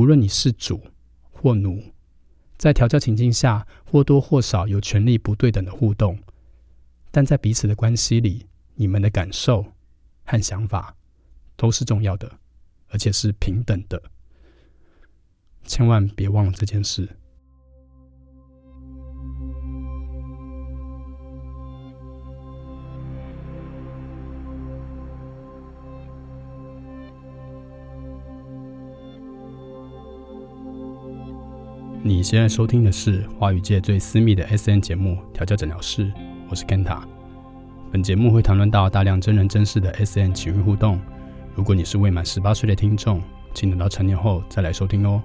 无论你是主或奴，在调教情境下或多或少有权力不对等的互动，但在彼此的关系里，你们的感受和想法都是重要的，而且是平等的。千万别忘了这件事。你现在收听的是华语界最私密的 S N 节目《调教诊疗室》，我是 Kenta。本节目会谈论到大量真人真事的 S N 情欲互动。如果你是未满十八岁的听众，请等到成年后再来收听哦。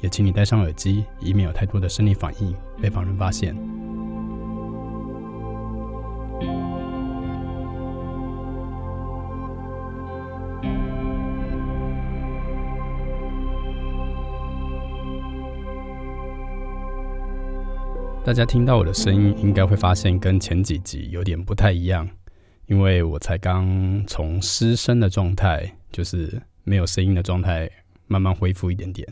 也请你戴上耳机，以免有太多的生理反应被旁人发现。大家听到我的声音，应该会发现跟前几集有点不太一样，因为我才刚从失声的状态，就是没有声音的状态，慢慢恢复一点点。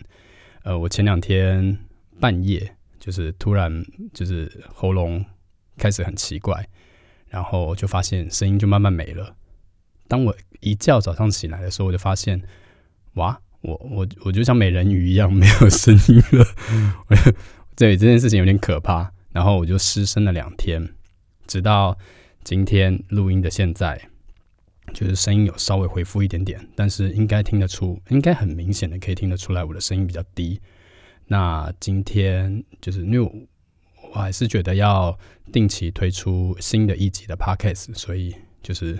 呃，我前两天半夜就是突然就是喉咙开始很奇怪，然后就发现声音就慢慢没了。当我一觉早上起来的时候，我就发现，哇，我我我就像美人鱼一样没有声音了。对这件事情有点可怕，然后我就失声了两天，直到今天录音的现在，就是声音有稍微恢复一点点，但是应该听得出，应该很明显的可以听得出来我的声音比较低。那今天就是因为我还是觉得要定期推出新的一集的 podcast，所以就是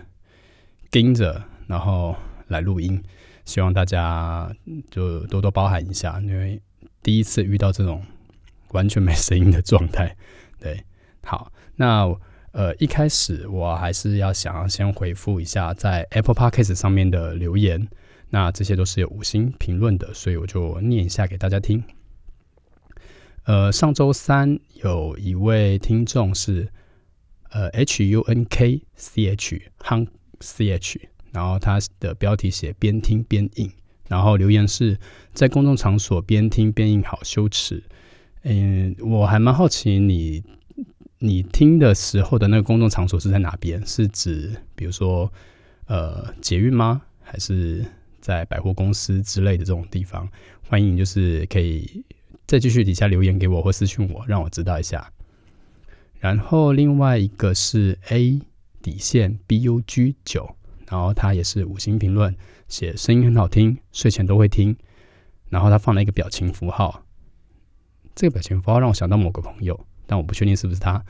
盯着然后来录音，希望大家就多多包涵一下，因为第一次遇到这种。完全没声音的状态，对，好，那呃一开始我还是要想要先回复一下在 Apple Podcast 上面的留言，那这些都是有五星评论的，所以我就念一下给大家听。呃，上周三有一位听众是呃 H U N K C H Hunk C H，然后他的标题写边听边印，然后留言是在公众场所边听边印好羞耻。嗯，我还蛮好奇你你听的时候的那个公众场所是在哪边？是指比如说呃捷运吗？还是在百货公司之类的这种地方？欢迎就是可以再继续底下留言给我或私信我，让我知道一下。然后另外一个是 A 底线 B U G 九，然后他也是五星评论，写声音很好听，睡前都会听。然后他放了一个表情符号。这个表情符号让我想到某个朋友，但我不确定是不是他。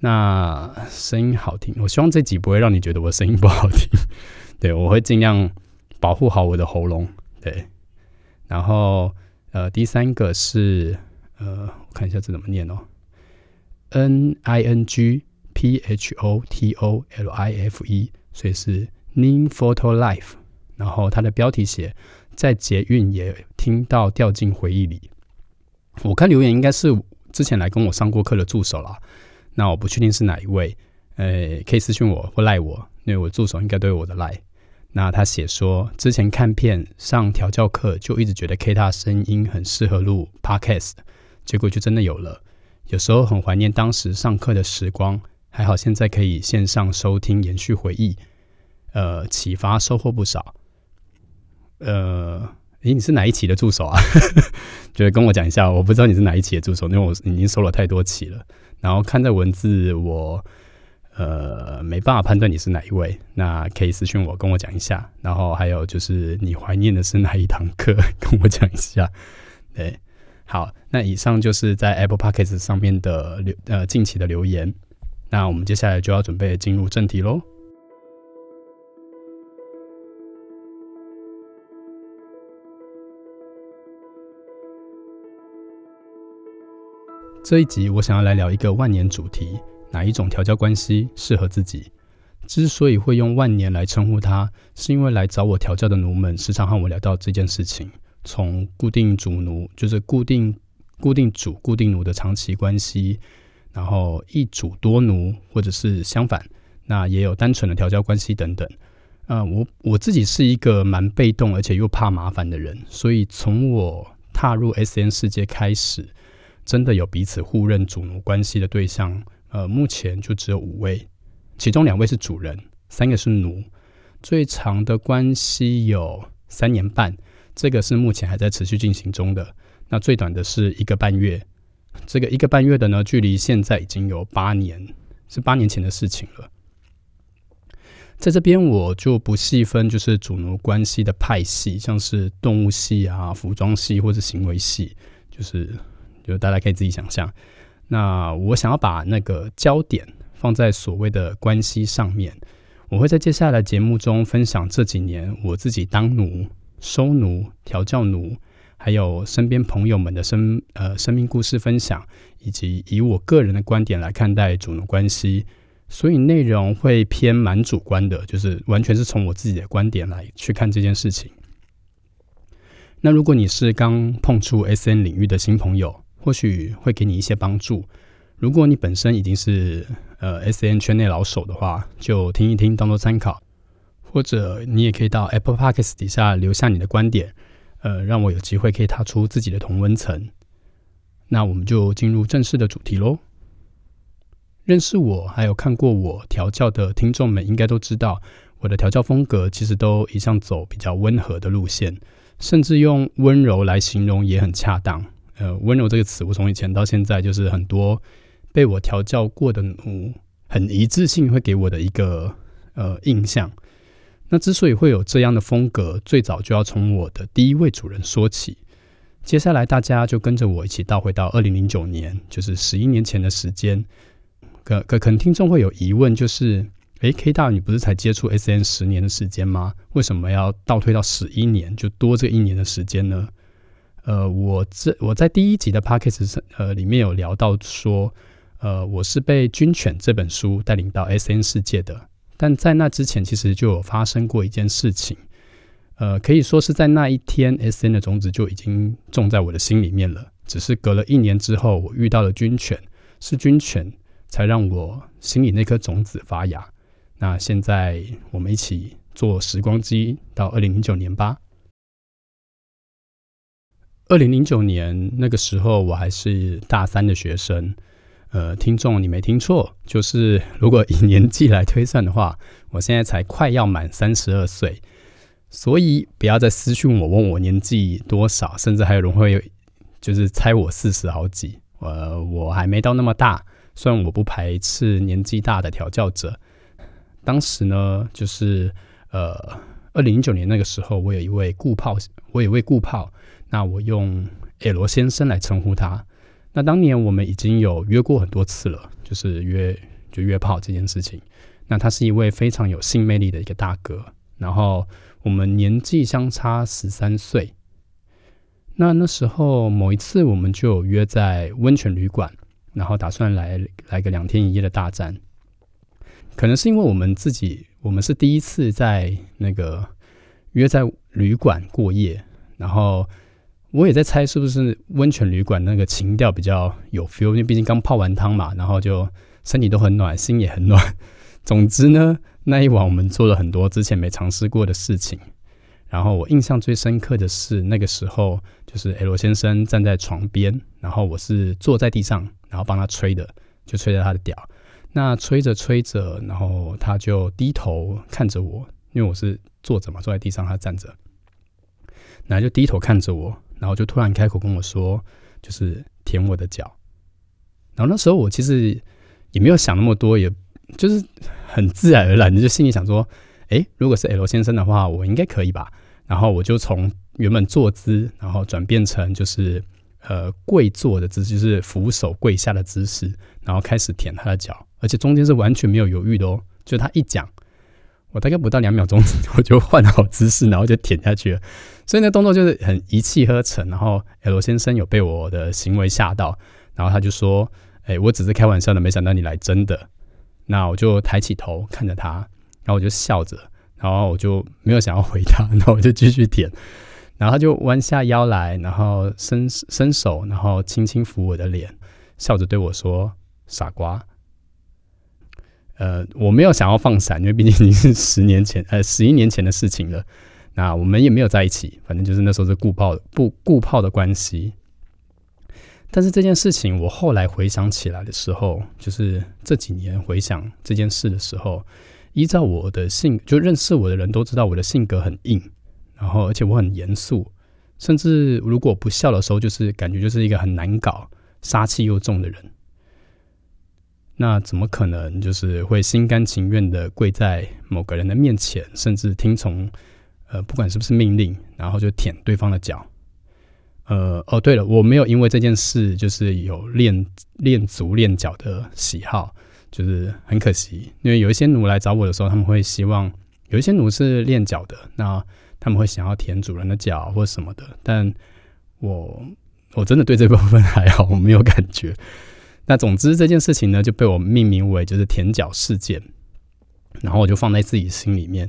那声音好听，我希望这集不会让你觉得我声音不好听。对我会尽量保护好我的喉咙。对，然后呃，第三个是呃，我看一下这怎么念哦，N I N G P H O T O L I F E，所以是 Ning Photo Life。然后它的标题写在捷运也听到掉进回忆里。我看留言应该是之前来跟我上过课的助手啦，那我不确定是哪一位，呃，可以私信我或赖我，因为我助手应该都有我的赖。那他写说，之前看片上调教课就一直觉得 K 大声音很适合录 Podcast，结果就真的有了。有时候很怀念当时上课的时光，还好现在可以线上收听，延续回忆，呃，启发收获不少，呃。诶，你是哪一期的助手啊？就是跟我讲一下，我不知道你是哪一期的助手，因为我已经收了太多期了。然后看这文字，我呃没办法判断你是哪一位。那可以私信我，跟我讲一下。然后还有就是你怀念的是哪一堂课，跟我讲一下。对，好，那以上就是在 Apple Podcast 上面的留呃近期的留言。那我们接下来就要准备进入正题喽。这一集我想要来聊一个万年主题，哪一种调教关系适合自己？之所以会用万年来称呼它，是因为来找我调教的奴们时常和我聊到这件事情。从固定主奴，就是固定固定主固定奴的长期关系，然后一主多奴，或者是相反，那也有单纯的调教关系等等。呃，我我自己是一个蛮被动而且又怕麻烦的人，所以从我踏入 S N 世界开始，真的有彼此互认主奴关系的对象，呃，目前就只有五位，其中两位是主人，三个是奴。最长的关系有三年半，这个是目前还在持续进行中的。那最短的是一个半月，这个一个半月的呢，距离现在已经有八年，是八年前的事情了。在这边我就不细分，就是主奴关系的派系，像是动物系啊、服装系或者行为系，就是就大家可以自己想象。那我想要把那个焦点放在所谓的关系上面。我会在接下来节目中分享这几年我自己当奴、收奴、调教奴，还有身边朋友们的生呃生命故事分享，以及以我个人的观点来看待主奴关系，所以内容会偏蛮主观的，就是完全是从我自己的观点来去看这件事情。那如果你是刚碰触 SN 领域的新朋友，或许会给你一些帮助。如果你本身已经是呃 S N 圈内老手的话，就听一听当做参考，或者你也可以到 Apple Podcasts 底下留下你的观点，呃，让我有机会可以踏出自己的同温层。那我们就进入正式的主题喽。认识我还有看过我调教的听众们，应该都知道我的调教风格其实都一向走比较温和的路线，甚至用温柔来形容也很恰当。呃，温柔这个词，我从以前到现在就是很多。被我调教过的奴，很一致性会给我的一个呃印象。那之所以会有这样的风格，最早就要从我的第一位主人说起。接下来大家就跟着我一起倒回到二零零九年，就是十一年前的时间。可可可能听众会有疑问，就是诶 k 大，你不是才接触 SN 十年的时间吗？为什么要倒退到十一年，就多这一年的时间呢？呃，我这我在第一集的 p a c k a g e 呃里面有聊到说。呃，我是被《军犬》这本书带领到 S N 世界的，但在那之前，其实就有发生过一件事情。呃，可以说是在那一天，S N 的种子就已经种在我的心里面了。只是隔了一年之后，我遇到了《军犬》，是《军犬》才让我心里那颗种子发芽。那现在我们一起坐时光机到二零零九年吧。二零零九年那个时候，我还是大三的学生。呃，听众，你没听错，就是如果以年纪来推算的话，我现在才快要满三十二岁，所以不要再私讯我问我年纪多少，甚至还有人会就是猜我四十好几，呃，我还没到那么大，虽然我不排斥年纪大的调教者。当时呢，就是呃，二零零九年那个时候，我有一位顾炮，我有一位顾炮，那我用 L 先生来称呼他。那当年我们已经有约过很多次了，就是约就约炮这件事情。那他是一位非常有性魅力的一个大哥，然后我们年纪相差十三岁。那那时候某一次我们就有约在温泉旅馆，然后打算来来个两天一夜的大战。可能是因为我们自己，我们是第一次在那个约在旅馆过夜，然后。我也在猜是不是温泉旅馆那个情调比较有 feel，因为毕竟刚泡完汤嘛，然后就身体都很暖，心也很暖。总之呢，那一晚我们做了很多之前没尝试过的事情。然后我印象最深刻的是那个时候，就是 L 先生站在床边，然后我是坐在地上，然后帮他吹的，就吹着他的屌。那吹着吹着，然后他就低头看着我，因为我是坐着嘛，坐在地上，他站着，然后就低头看着我。然后就突然开口跟我说，就是舔我的脚。然后那时候我其实也没有想那么多，也就是很自然而然的就心里想说，哎，如果是 L 先生的话，我应该可以吧。然后我就从原本坐姿，然后转变成就是呃跪坐的姿势，就是扶手跪下的姿势，然后开始舔他的脚，而且中间是完全没有犹豫的哦，就他一讲。我大概不到两秒钟，我就换好姿势，然后就舔下去了。所以那动作就是很一气呵成。然后 L 先生有被我的行为吓到，然后他就说：“哎，我只是开玩笑的，没想到你来真的。”那我就抬起头看着他，然后我就笑着，然后我就没有想要回他，然后我就继续舔。然后他就弯下腰来，然后伸伸手，然后轻轻抚我的脸，笑着对我说：“傻瓜。”呃，我没有想要放闪，因为毕竟已经是十年前，呃，十一年前的事情了。那我们也没有在一起，反正就是那时候是顾炮不顾炮的关系。但是这件事情，我后来回想起来的时候，就是这几年回想这件事的时候，依照我的性，就认识我的人都知道我的性格很硬，然后而且我很严肃，甚至如果不笑的时候，就是感觉就是一个很难搞、杀气又重的人。那怎么可能就是会心甘情愿的跪在某个人的面前，甚至听从？呃，不管是不是命令，然后就舔对方的脚。呃，哦，对了，我没有因为这件事就是有练练足练脚的喜好，就是很可惜，因为有一些奴来找我的时候，他们会希望有一些奴是练脚的，那他们会想要舔主人的脚或什么的，但我我真的对这部分还好，我没有感觉。那总之这件事情呢，就被我命名为就是舔脚事件，然后我就放在自己心里面。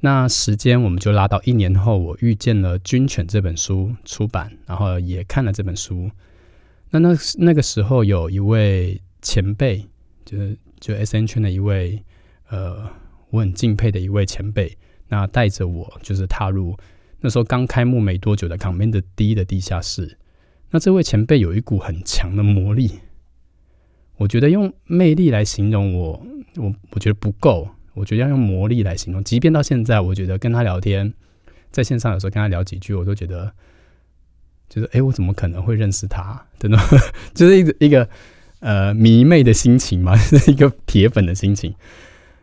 那时间我们就拉到一年后，我遇见了《军犬》这本书出版，然后也看了这本书。那那那个时候有一位前辈，就是就 S N 圈的一位呃，我很敬佩的一位前辈，那带着我就是踏入那时候刚开幕没多久的 Command D 的地下室。那这位前辈有一股很强的魔力，我觉得用魅力来形容我，我我觉得不够。我觉得要用魔力来形容，即便到现在，我觉得跟他聊天，在线上有时候跟他聊几句，我都觉得，就是哎，我怎么可能会认识他？真的，就是一个一个呃迷妹的心情嘛，是一个铁粉的心情。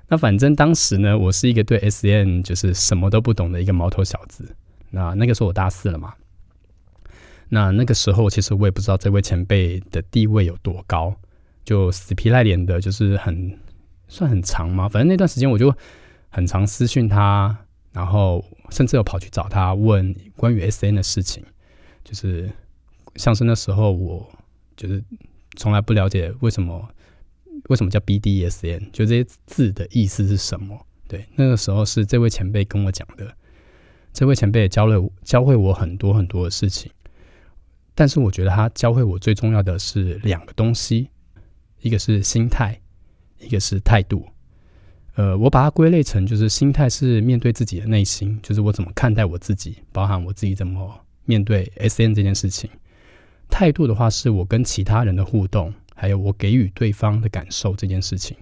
那反正当时呢，我是一个对 S N 就是什么都不懂的一个毛头小子。那那个时候我大四了嘛，那那个时候其实我也不知道这位前辈的地位有多高，就死皮赖脸的，就是很。算很长吗？反正那段时间我就很常私讯他，然后甚至有跑去找他问关于 S N 的事情，就是像是那时候我就是从来不了解为什么为什么叫 B D S N，就这些字的意思是什么？对，那个时候是这位前辈跟我讲的，这位前辈也教了教会我很多很多的事情，但是我觉得他教会我最重要的是两个东西，一个是心态。一个是态度，呃，我把它归类成就是心态是面对自己的内心，就是我怎么看待我自己，包含我自己怎么面对 S N 这件事情。态度的话，是我跟其他人的互动，还有我给予对方的感受这件事情。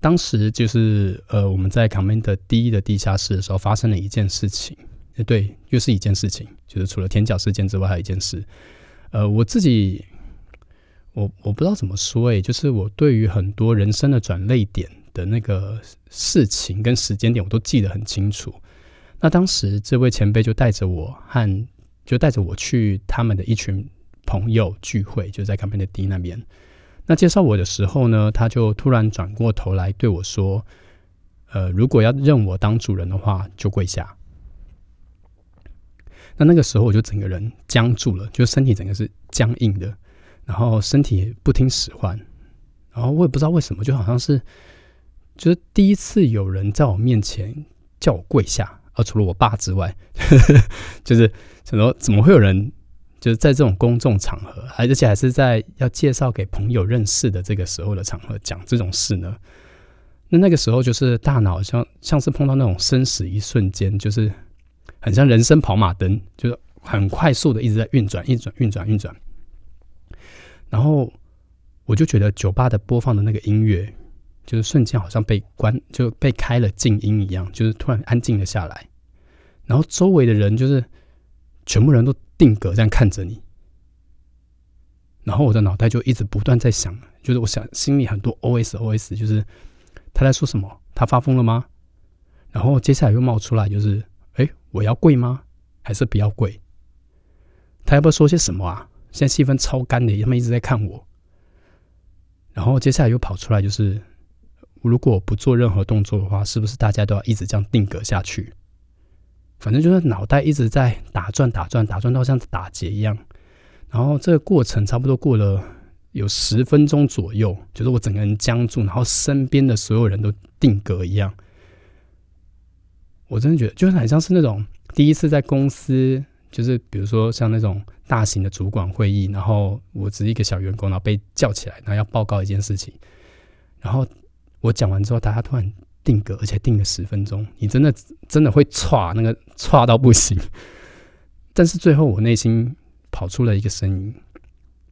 当时就是呃，我们在 Command 第一的地下室的时候，发生了一件事情，对，又是一件事情，就是除了天角事件之外，还有一件事，呃，我自己。我我不知道怎么说诶，就是我对于很多人生的转泪点的那个事情跟时间点，我都记得很清楚。那当时这位前辈就带着我和就带着我去他们的一群朋友聚会，就在 Company D 那边。那介绍我的时候呢，他就突然转过头来对我说：“呃，如果要认我当主人的话，就跪下。”那那个时候我就整个人僵住了，就身体整个是僵硬的。然后身体不听使唤，然后我也不知道为什么，就好像是，就是第一次有人在我面前叫我跪下，而除了我爸之外，就是想说怎么会有人就是在这种公众场合，而且还是在要介绍给朋友认识的这个时候的场合讲这种事呢？那那个时候就是大脑像像是碰到那种生死一瞬间，就是很像人生跑马灯，就是很快速的一直在运转、运转、运转、运转。然后我就觉得酒吧的播放的那个音乐，就是瞬间好像被关就被开了静音一样，就是突然安静了下来。然后周围的人就是全部人都定格这样看着你。然后我的脑袋就一直不断在想，就是我想心里很多 O S O S，就是他在说什么？他发疯了吗？然后接下来又冒出来，就是哎，我要跪吗？还是不要跪？他要不要说些什么啊？现在气氛超干的，他们一直在看我。然后接下来又跑出来，就是如果不做任何动作的话，是不是大家都要一直这样定格下去？反正就是脑袋一直在打转、打转、打转到像打结一样。然后这个过程差不多过了有十分钟左右，就是我整个人僵住，然后身边的所有人都定格一样。我真的觉得，就是很像是那种第一次在公司。就是比如说像那种大型的主管会议，然后我只是一个小员工，然后被叫起来，然后要报告一件事情，然后我讲完之后，大家突然定格，而且定了十分钟，你真的真的会歘那个歘到不行。但是最后我内心跑出了一个声音，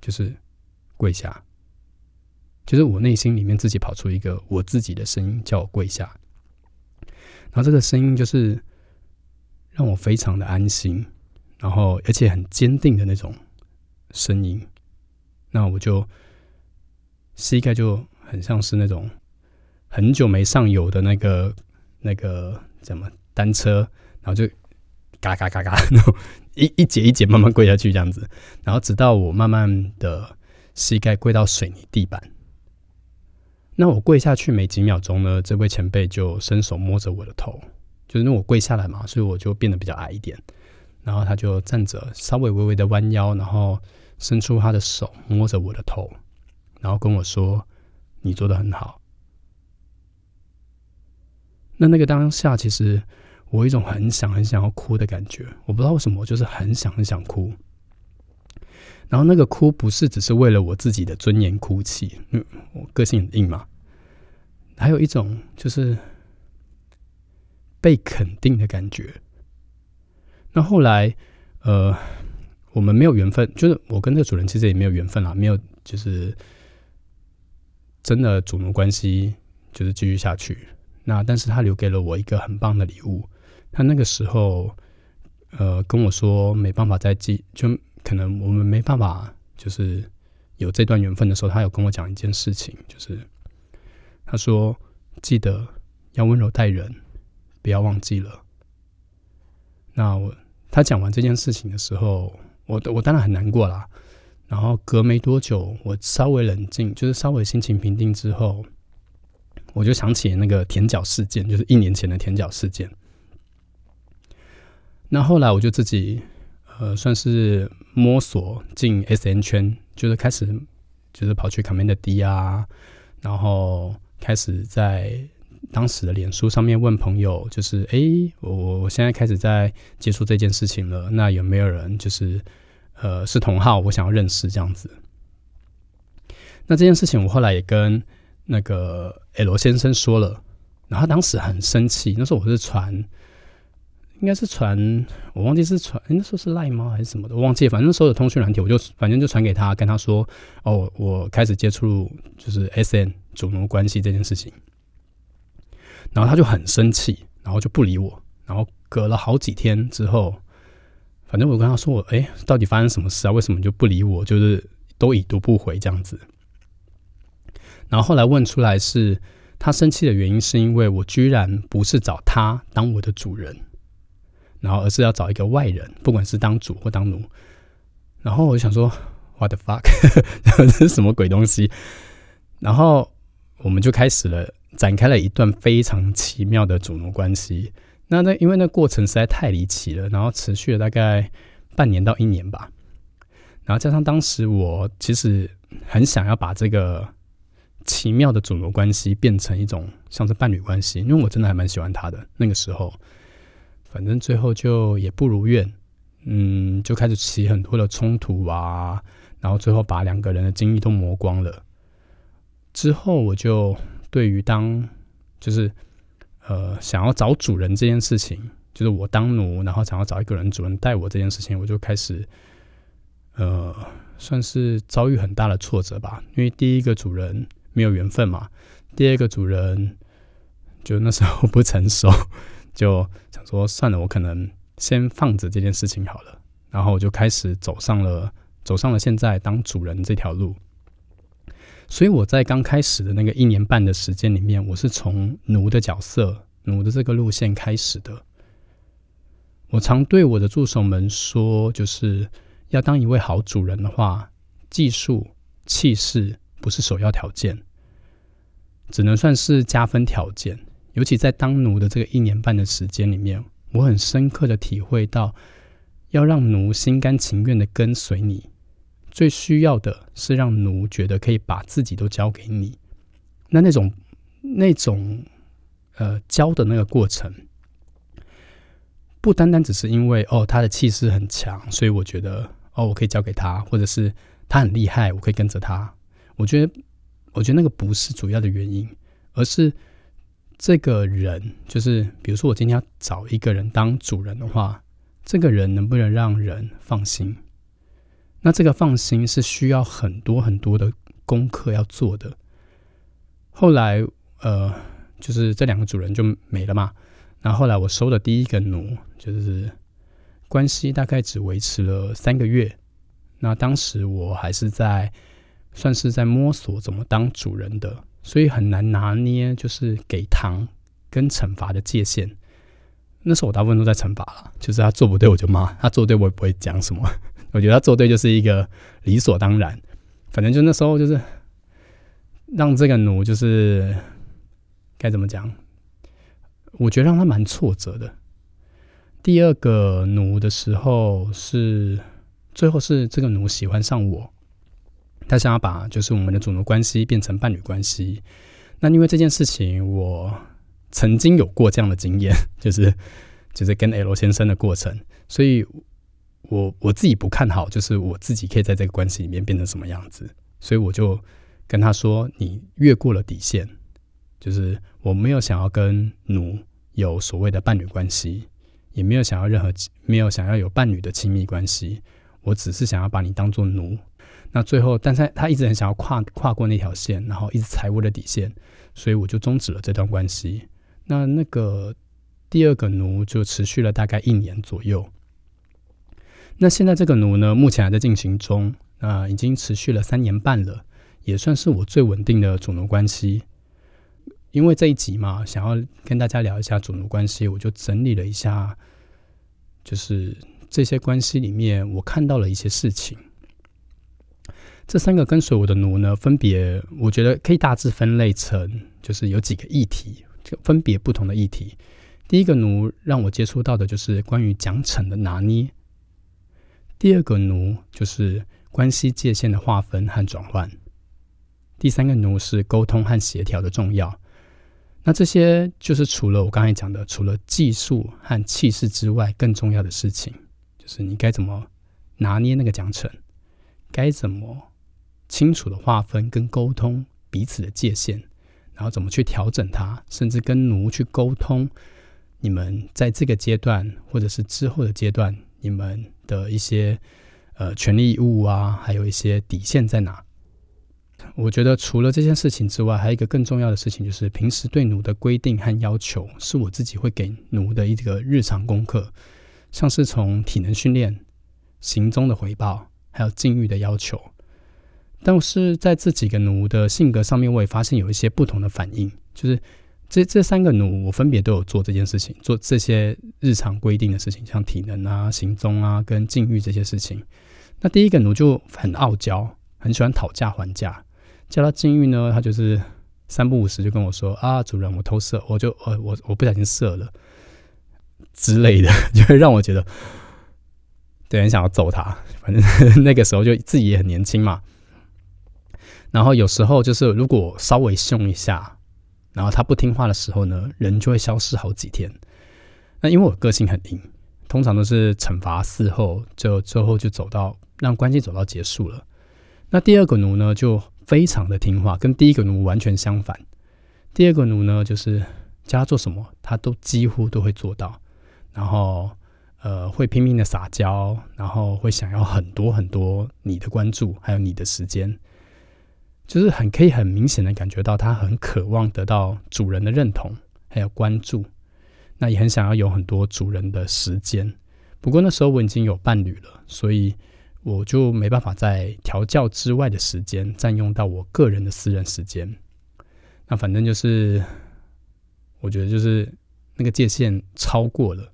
就是跪下。就是我内心里面自己跑出一个我自己的声音，叫我跪下。然后这个声音就是让我非常的安心，然后而且很坚定的那种声音。那我就膝盖就很像是那种很久没上油的那个那个怎么单车，然后就嘎嘎嘎嘎，然后一一节一节慢慢跪下去这样子，然后直到我慢慢的膝盖跪到水泥地板。那我跪下去没几秒钟呢，这位前辈就伸手摸着我的头，就是因为我跪下来嘛，所以我就变得比较矮一点。然后他就站着，稍微微微的弯腰，然后伸出他的手摸着我的头，然后跟我说：“你做的很好。”那那个当下，其实我有一种很想很想要哭的感觉，我不知道为什么，我就是很想很想哭。然后那个哭不是只是为了我自己的尊严哭泣，嗯我个性很硬嘛。还有一种就是被肯定的感觉。那后来，呃，我们没有缘分，就是我跟这个主人其实也没有缘分啦，没有就是真的主奴关系，就是继续下去。那但是他留给了我一个很棒的礼物。他那个时候，呃，跟我说没办法再继，就可能我们没办法，就是有这段缘分的时候，他有跟我讲一件事情，就是。他说：“记得要温柔待人，不要忘记了。”那我他讲完这件事情的时候，我我当然很难过啦。然后隔没多久，我稍微冷静，就是稍微心情平定之后，我就想起那个舔脚事件，就是一年前的舔脚事件。那后来我就自己呃，算是摸索进 S N 圈，就是开始就是跑去 Command D 啊，然后。开始在当时的脸书上面问朋友，就是哎，我我现在开始在接触这件事情了，那有没有人就是呃是同号，我想要认识这样子。那这件事情我后来也跟那个 L 先生说了，然后他当时很生气，那时候我是传，应该是传，我忘记是传，那时候是赖吗还是什么的，我忘记，反正那时候的通讯软体，我就反正就传给他，跟他说，哦，我开始接触就是 SN。主奴关系这件事情，然后他就很生气，然后就不理我。然后隔了好几天之后，反正我跟他说：“我哎，到底发生什么事啊？为什么就不理我？就是都已读不回这样子。”然后后来问出来是他生气的原因，是因为我居然不是找他当我的主人，然后而是要找一个外人，不管是当主或当奴。然后我就想说：“What the fuck？这是什么鬼东西？”然后。我们就开始了，展开了一段非常奇妙的主奴关系。那那因为那过程实在太离奇了，然后持续了大概半年到一年吧。然后加上当时我其实很想要把这个奇妙的主奴关系变成一种像是伴侣关系，因为我真的还蛮喜欢他的。那个时候，反正最后就也不如愿，嗯，就开始起很多的冲突啊，然后最后把两个人的精力都磨光了。之后，我就对于当就是呃想要找主人这件事情，就是我当奴，然后想要找一个人主人带我这件事情，我就开始呃算是遭遇很大的挫折吧。因为第一个主人没有缘分嘛，第二个主人就那时候不成熟，就想说算了，我可能先放着这件事情好了。然后我就开始走上了走上了现在当主人这条路。所以我在刚开始的那个一年半的时间里面，我是从奴的角色、奴的这个路线开始的。我常对我的助手们说，就是要当一位好主人的话，技术、气势不是首要条件，只能算是加分条件。尤其在当奴的这个一年半的时间里面，我很深刻的体会到，要让奴心甘情愿的跟随你。最需要的是让奴觉得可以把自己都交给你，那那种那种呃教的那个过程，不单单只是因为哦他的气势很强，所以我觉得哦我可以交给他，或者是他很厉害，我可以跟着他。我觉得我觉得那个不是主要的原因，而是这个人，就是比如说我今天要找一个人当主人的话，这个人能不能让人放心？那这个放心是需要很多很多的功课要做的。后来，呃，就是这两个主人就没了嘛。然后后来我收的第一个奴，就是关系大概只维持了三个月。那当时我还是在算是在摸索怎么当主人的，所以很难拿捏，就是给糖跟惩罚的界限。那时候我大部分都在惩罚了，就是他做不对我就骂，他做对我也不会讲什么。我觉得他做对就是一个理所当然，反正就那时候就是让这个奴就是该怎么讲？我觉得让他蛮挫折的。第二个奴的时候是最后是这个奴喜欢上我，他想要把就是我们的主奴关系变成伴侣关系。那因为这件事情，我曾经有过这样的经验，就是就是跟 L 先生的过程，所以。我我自己不看好，就是我自己可以在这个关系里面变成什么样子，所以我就跟他说：“你越过了底线，就是我没有想要跟奴有所谓的伴侣关系，也没有想要任何没有想要有伴侣的亲密关系，我只是想要把你当做奴。那最后，但是他一直很想要跨跨过那条线，然后一直踩我的底线，所以我就终止了这段关系。那那个第二个奴就持续了大概一年左右。”那现在这个奴呢，目前还在进行中，啊，已经持续了三年半了，也算是我最稳定的主奴关系。因为这一集嘛，想要跟大家聊一下主奴关系，我就整理了一下，就是这些关系里面我看到了一些事情。这三个跟随我的奴呢，分别我觉得可以大致分类成，就是有几个议题，就分别不同的议题。第一个奴让我接触到的就是关于奖惩的拿捏。第二个奴就是关系界限的划分和转换，第三个奴是沟通和协调的重要。那这些就是除了我刚才讲的，除了技术和气势之外，更重要的事情，就是你该怎么拿捏那个奖惩，该怎么清楚的划分跟沟通彼此的界限，然后怎么去调整它，甚至跟奴去沟通，你们在这个阶段或者是之后的阶段。你们的一些呃权利义务啊，还有一些底线在哪？我觉得除了这件事情之外，还有一个更重要的事情，就是平时对奴的规定和要求，是我自己会给奴的一个日常功课，像是从体能训练、行踪的回报，还有禁欲的要求。但是在这几个奴的性格上面，我也发现有一些不同的反应，就是。这这三个奴，我分别都有做这件事情，做这些日常规定的事情，像体能啊、行踪啊、跟禁欲这些事情。那第一个奴就很傲娇，很喜欢讨价还价。叫他禁欲呢，他就是三不五时就跟我说：“啊，主人，我偷射，我就呃我我不小心射了之类的，就会让我觉得，对，很想要揍他。反正 那个时候就自己也很年轻嘛。然后有时候就是如果稍微凶一下。然后他不听话的时候呢，人就会消失好几天。那因为我个性很硬，通常都是惩罚事后，就最后就走到让关系走到结束了。那第二个奴呢，就非常的听话，跟第一个奴完全相反。第二个奴呢，就是叫他做什么，他都几乎都会做到。然后呃，会拼命的撒娇，然后会想要很多很多你的关注，还有你的时间。就是很可以很明显的感觉到，他很渴望得到主人的认同，还有关注，那也很想要有很多主人的时间。不过那时候我已经有伴侣了，所以我就没办法在调教之外的时间占用到我个人的私人时间。那反正就是，我觉得就是那个界限超过了，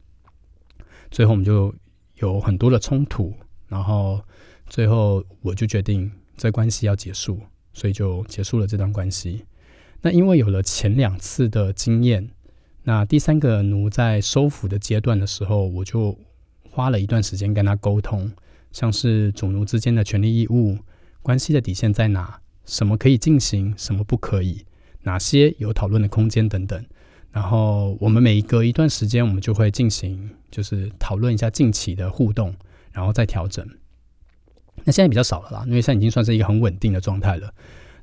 最后我们就有很多的冲突，然后最后我就决定这关系要结束。所以就结束了这段关系。那因为有了前两次的经验，那第三个奴在收服的阶段的时候，我就花了一段时间跟他沟通，像是主奴之间的权利义务、关系的底线在哪、什么可以进行、什么不可以、哪些有讨论的空间等等。然后我们每隔一段时间，我们就会进行就是讨论一下近期的互动，然后再调整。那现在比较少了啦，因为现在已经算是一个很稳定的状态了。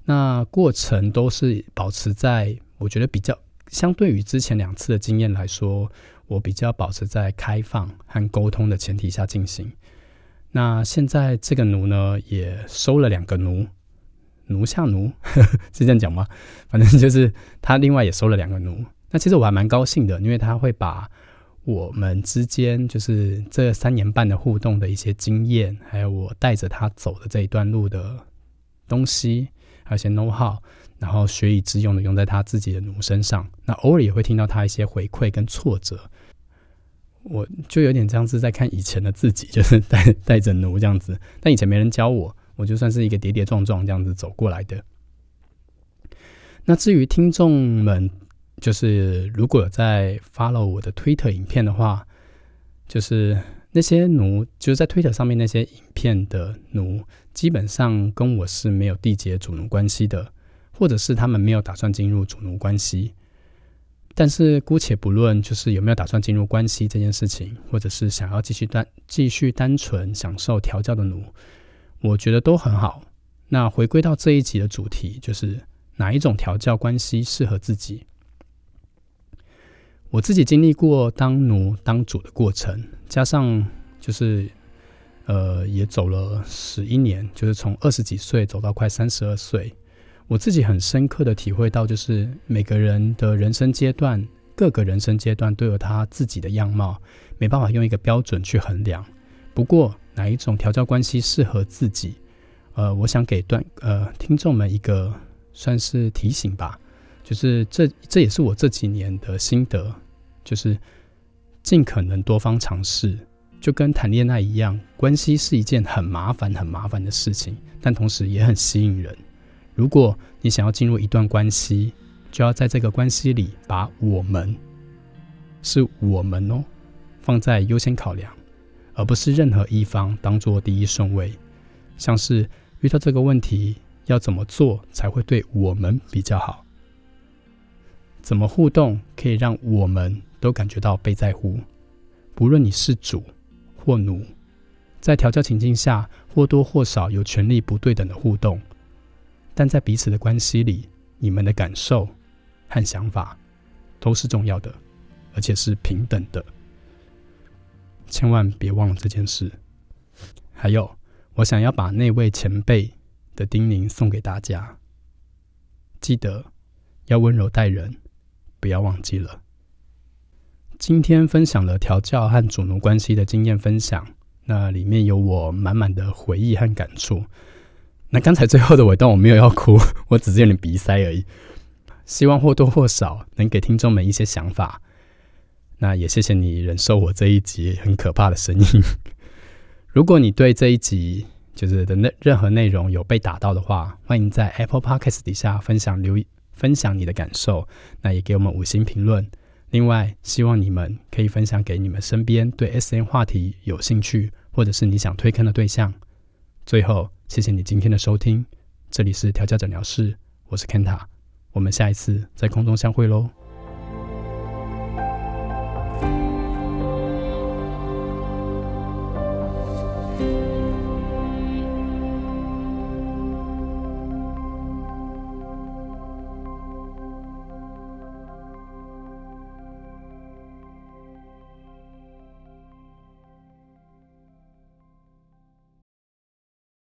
那过程都是保持在我觉得比较相对于之前两次的经验来说，我比较保持在开放和沟通的前提下进行。那现在这个奴呢，也收了两个奴，奴下奴 是这样讲吗？反正就是他另外也收了两个奴。那其实我还蛮高兴的，因为他会把我们之间就是这三年半的互动的一些经验，还有我带着他走的这一段路的东西，还有一些 know how，然后学以致用的用在他自己的奴身上。那偶尔也会听到他一些回馈跟挫折，我就有点这样子在看以前的自己，就是带带着奴这样子。但以前没人教我，我就算是一个跌跌撞撞这样子走过来的。那至于听众们。就是如果在 follow 我的 Twitter 影片的话，就是那些奴，就是在 Twitter 上面那些影片的奴，基本上跟我是没有缔结主奴关系的，或者是他们没有打算进入主奴关系。但是姑且不论，就是有没有打算进入关系这件事情，或者是想要继续单继续单纯享受调教的奴，我觉得都很好。那回归到这一集的主题，就是哪一种调教关系适合自己？我自己经历过当奴当主的过程，加上就是呃也走了十一年，就是从二十几岁走到快三十二岁。我自己很深刻的体会到，就是每个人的人生阶段，各个人生阶段都有他自己的样貌，没办法用一个标准去衡量。不过哪一种调教关系适合自己，呃，我想给段呃听众们一个算是提醒吧，就是这这也是我这几年的心得。就是尽可能多方尝试，就跟谈恋爱一样，关系是一件很麻烦、很麻烦的事情，但同时也很吸引人。如果你想要进入一段关系，就要在这个关系里把我们是我们哦放在优先考量，而不是任何一方当做第一顺位。像是遇到这个问题，要怎么做才会对我们比较好？怎么互动可以让我们？都感觉到被在乎，不论你是主或奴，在调教情境下或多或少有权力不对等的互动，但在彼此的关系里，你们的感受和想法都是重要的，而且是平等的。千万别忘了这件事。还有，我想要把那位前辈的叮咛送给大家：记得要温柔待人，不要忘记了。今天分享了调教和主奴关系的经验分享，那里面有我满满的回忆和感触。那刚才最后的尾段我没有要哭，我只是有点鼻塞而已。希望或多或少能给听众们一些想法。那也谢谢你忍受我这一集很可怕的声音。如果你对这一集就是的内任何内容有被打到的话，欢迎在 Apple Podcast 底下分享留言分享你的感受，那也给我们五星评论。另外，希望你们可以分享给你们身边对 S N 话题有兴趣，或者是你想推坑的对象。最后，谢谢你今天的收听，这里是调教诊疗室，我是 Kenta，我们下一次在空中相会喽。